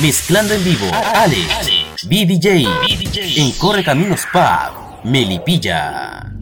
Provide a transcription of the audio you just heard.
Mezclando en vivo, Alex, BDJ, en Corre Caminos Pub, Melipilla.